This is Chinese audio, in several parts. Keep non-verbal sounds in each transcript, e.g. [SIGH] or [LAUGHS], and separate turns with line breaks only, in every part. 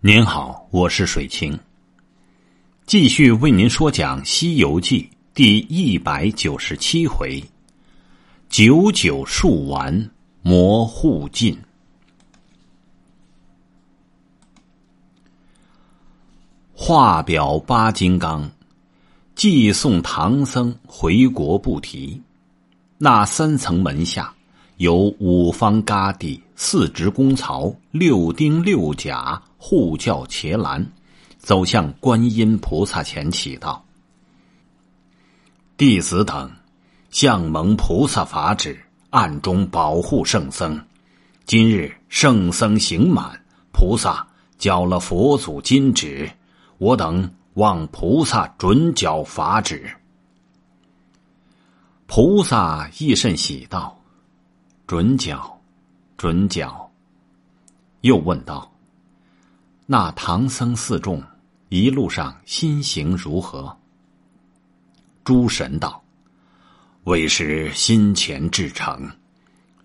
您好，我是水清。继续为您说讲《西游记》第一百九十七回：九九数完，魔护尽。画表八金刚，寄送唐僧回国不提。那三层门下有五方嘎地、四职公曹、六丁六甲。护教伽蓝走向观音菩萨前祈祷：“弟子等向蒙菩萨法旨，暗中保护圣僧。今日圣僧刑满，菩萨缴了佛祖金旨，我等望菩萨准缴法旨。”菩萨亦甚喜道：“准缴，准缴。”又问道。那唐僧四众一路上心行如何？诸神道：“为师心前至诚，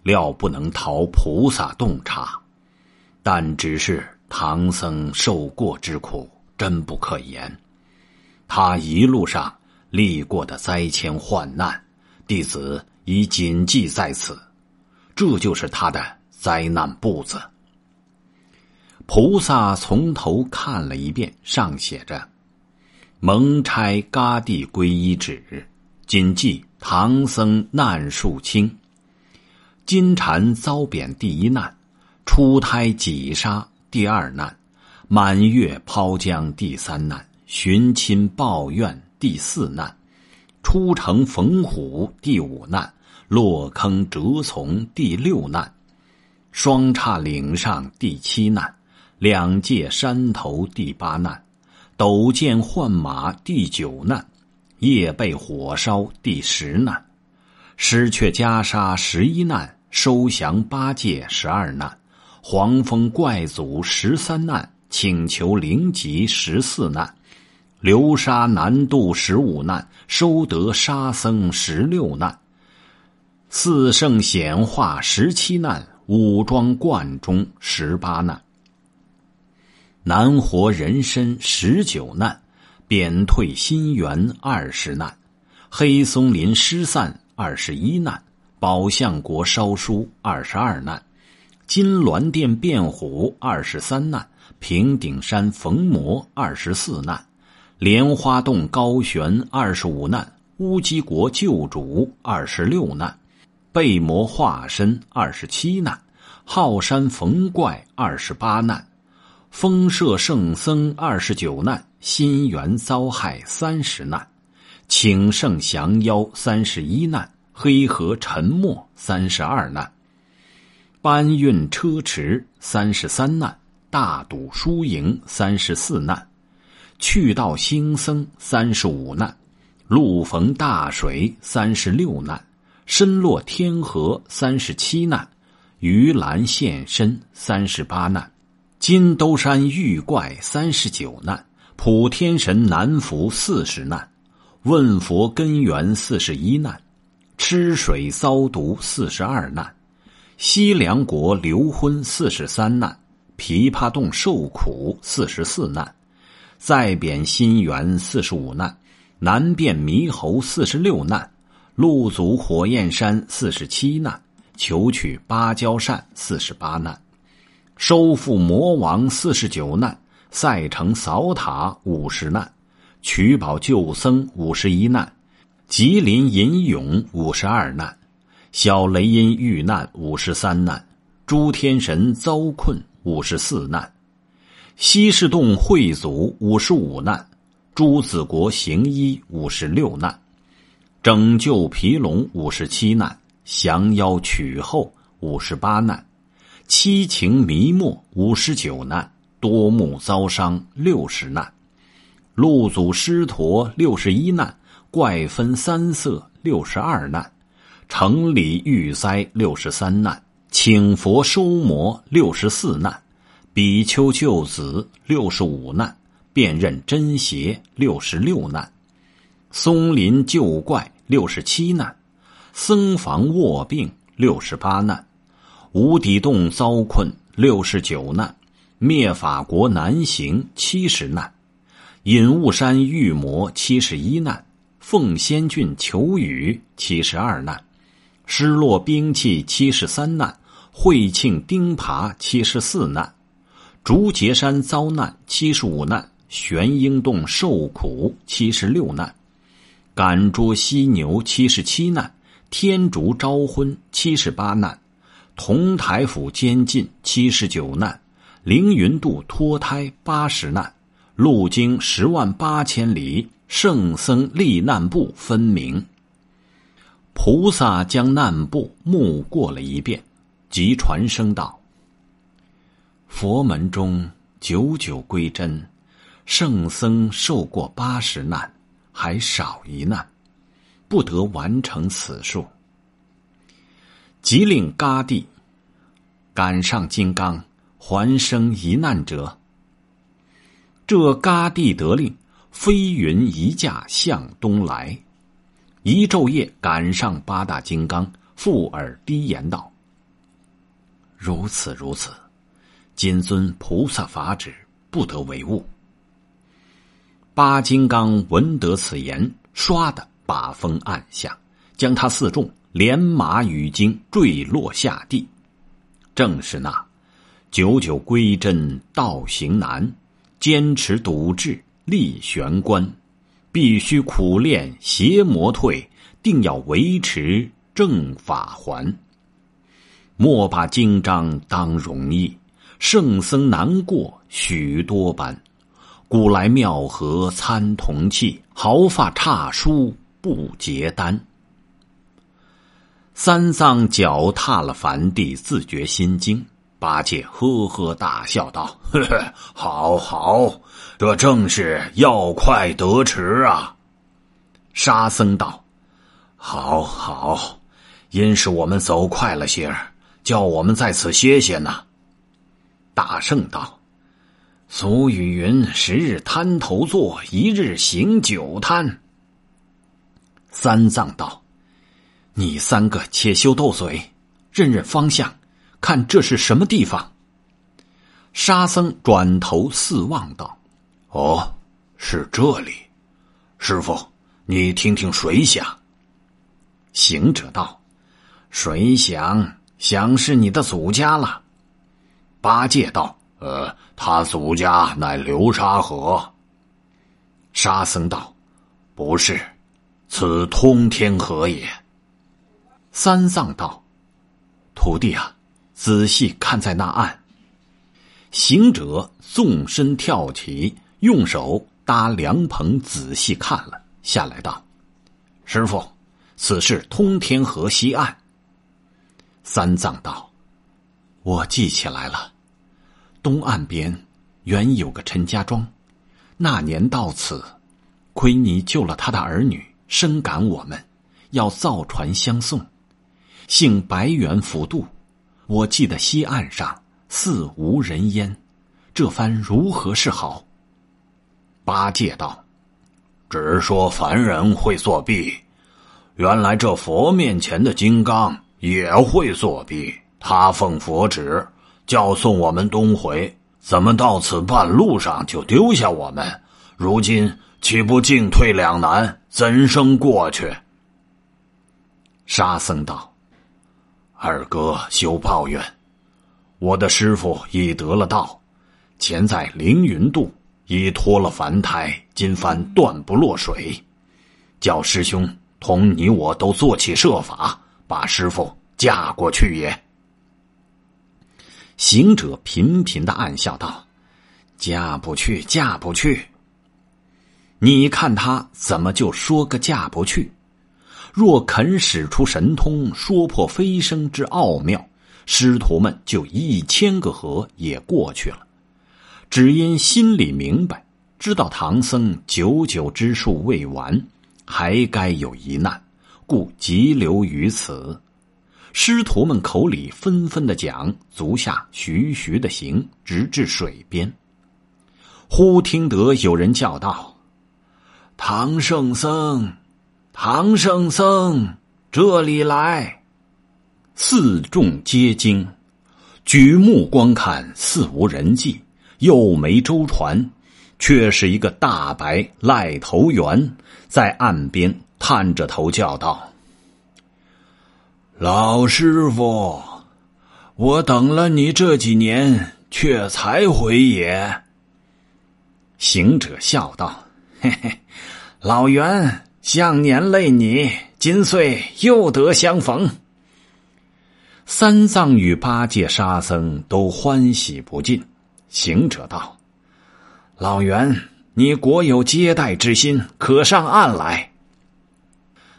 料不能逃菩萨洞察。但只是唐僧受过之苦，真不可言。他一路上历过的灾迁患难，弟子已谨记在此。这就是他的灾难簿子。”菩萨从头看了一遍，上写着：“蒙差嘎地皈依旨，谨记唐僧难数清。金蝉遭贬第一难，出胎几杀第二难，满月抛江第三难，寻亲报怨第四难，出城逢虎第五难，落坑折从第六难，双叉岭上第七难。”两界山头第八难，斗剑换马第九难，夜被火烧第十难，失却袈裟十一难，收降八戒十二难，黄风怪祖十三难，请求灵吉十四难，流沙难渡十五难，收得沙僧十六难，四圣显化十七难，武装观中十八难。难活人身十九难，贬退心猿二十难，黑松林失散二十一难，宝象国烧书二十二难，金銮殿变虎二十三难，平顶山逢魔二十四难，莲花洞高悬二十五难，乌鸡国救主二十六难，被魔化身二十七难，浩山逢怪二十八难。封舍圣僧二十九难，心猿遭害三十难，请圣降妖三十一难，黑河沉没三十二难，搬运车迟三十三难，大赌输赢三十四难，去道兴僧三十五难，路逢大水三十六难，身落天河三十七难，鱼兰现身三十八难。金兜山遇怪三十九难，普天神难伏四十难，问佛根源四十一难，吃水遭毒四十二难，西凉国流婚四十三难，琵琶洞受苦四十四难，再贬心猿四十五难，难变猕猴四十六难，路阻火焰山四十七难，求取芭蕉扇四十八难。收复魔王四十九难，赛城扫塔五十难，取宝救僧五十一难，吉林吟咏五十二难，小雷音遇难五十三难，诸天神遭困五十四难，西市洞会祖五十五难，朱子国行医五十六难，拯救皮龙五十七难，降妖取后五十八难。七情迷没五十九难，多目遭伤六十难，路祖师陀六十一难，怪分三色六十二难，城里遇灾六十三难，请佛收魔六十四难，比丘救子六十五难，辨认真邪六十六难，松林救怪六十七难，僧房卧病六十八难。无底洞遭困六十九难，灭法国南行七十难，隐雾山遇魔七十一难，奉仙郡求雨七十二难，失落兵器七十三难，会庆钉耙七十四难，竹节山遭难七十五难，玄鹰洞受苦七十六难，赶捉犀牛七十七难，天竺招婚七十八难。同台府监禁七十九难，凌云渡脱胎八十难，路经十万八千里，圣僧历难部分明。菩萨将难部目过了一遍，即传声道：“佛门中久久归真，圣僧受过八十难，还少一难，不得完成此数。”即令嘎地赶上金刚，还生一难者。这嘎地得令，飞云一架向东来，一昼夜赶上八大金刚，附耳低言道：“如此如此，谨遵菩萨法旨，不得为误。”八金刚闻得此言，唰的把风按下，将他四众。连马与经坠落下地，正是那九九归真道行难，坚持笃志立玄关，必须苦练邪魔退，定要维持正法还。莫把经章当容易，圣僧难过许多般。古来妙合参同契，毫发差书不结丹。三藏脚踏了梵地，自觉心惊。八戒呵呵大笑道：“ [LAUGHS] 呵呵，好好，这正是要快得迟啊。”沙僧道：“好好，因是我们走快了些儿，叫我们在此歇歇呢。”大圣道：“俗语云：十日滩头坐，一日行九滩。”三藏道。你三个且休斗嘴，认认方向，看这是什么地方？沙僧转头四望道：“哦，是这里。师傅，你听听水响。”行者道：“水响，想是你的祖家了。”八戒道：“呃，他祖家乃流沙河。”沙僧道：“不是，此通天河也。”三藏道：“徒弟啊，仔细看在那岸。”行者纵身跳起，用手搭凉棚，仔细看了下来，道：“师傅，此是通天河西岸。”三藏道：“我记起来了，东岸边原有个陈家庄，那年到此，亏你救了他的儿女，深感我们，要造船相送。”幸白猿辅渡，我记得西岸上似无人烟，这番如何是好？八戒道：“只说凡人会作弊，原来这佛面前的金刚也会作弊。他奉佛旨，叫送我们东回，怎么到此半路上就丢下我们？如今岂不进退两难？怎生过去？”沙僧道。二哥休抱怨，我的师傅已得了道，前在凌云渡已脱了凡胎，今番断不落水，叫师兄同你我都做起设法，把师傅嫁过去也。行者频频的暗笑道：“嫁不去，嫁不去。你看他怎么就说个嫁不去？”若肯使出神通，说破飞升之奥妙，师徒们就一千个合也过去了。只因心里明白，知道唐僧九九之数未完，还该有一难，故急留于此。师徒们口里纷纷的讲，足下徐徐的行，直至水边。忽听得有人叫道：“唐圣僧！”唐圣僧，这里来！四众皆惊，举目观看，似无人迹，又没舟船，却是一个大白癞头猿，在岸边探着头叫道：“
老师傅，我等了你这几年，却才回也。”
行者笑道：“嘿嘿，老袁，向年累你，今岁又得相逢。”三藏与八戒、沙僧都欢喜不尽。行者道：“老袁，你果有接待之心，可上岸来。”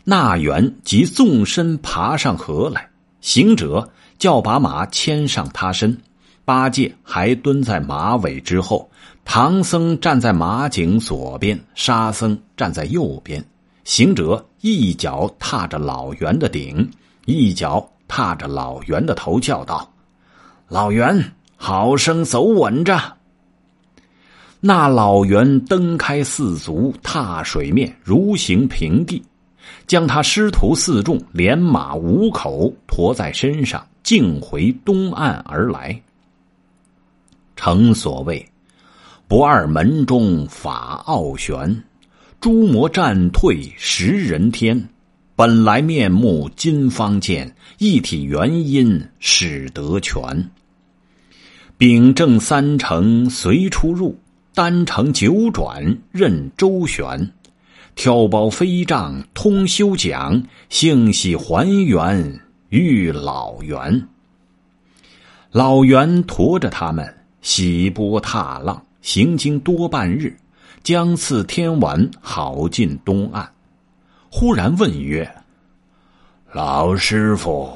那猿即纵身爬上河来。行者叫把马牵上他身，八戒还蹲在马尾之后。唐僧站在马颈左边，沙僧站在右边。行者一脚踏着老袁的顶，一脚踏着老袁的头，叫道：“老袁，好生走稳着。”那老袁蹬开四足，踏水面，如行平地，将他师徒四众连马五口驮在身上，径回东岸而来。诚所谓。不二门中法奥玄，诸魔战退十人天。本来面目今方见，一体原因始得全。秉正三成随出入，单程九转任周旋。挑包飞杖通修讲，幸喜还原遇老猿。老猿驮着他们洗波踏浪。行经多半日，将次天晚，好进东岸。忽然问曰：“
老师傅，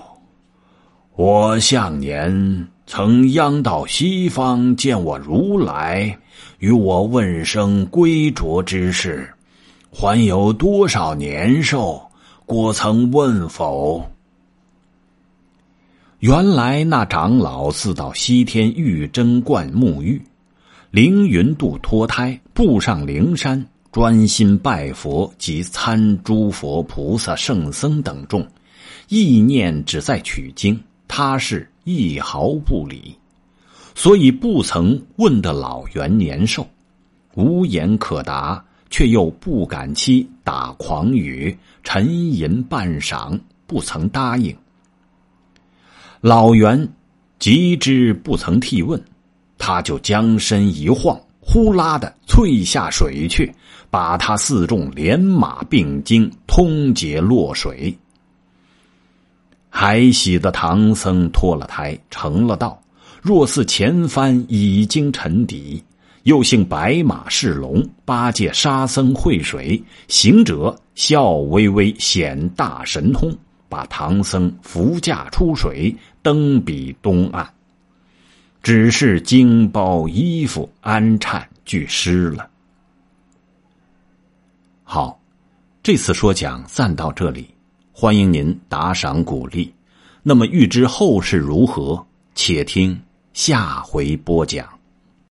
我向年曾央到西方见我如来，与我问声归着之事，还有多少年寿？过曾问否？”
原来那长老自到西天玉贞观沐浴。凌云渡脱胎，步上灵山，专心拜佛及参诸佛菩萨、圣僧等众，意念只在取经，他是一毫不理，所以不曾问得老元年寿，无言可答，却又不敢欺，打诳语，沉吟半晌，不曾答应。老袁急之不曾替问。他就将身一晃，呼啦的退下水去，把他四众连马并经通解落水。还喜的唐僧脱了胎，成了道，若似前番已经沉底。又姓白马是龙，八戒、沙僧会水，行者笑微微显大神通，把唐僧扶驾出水，登彼东岸。只是经包衣服安颤俱湿了。好，这次说讲暂到这里，欢迎您打赏鼓励。那么欲知后事如何，且听下回播讲。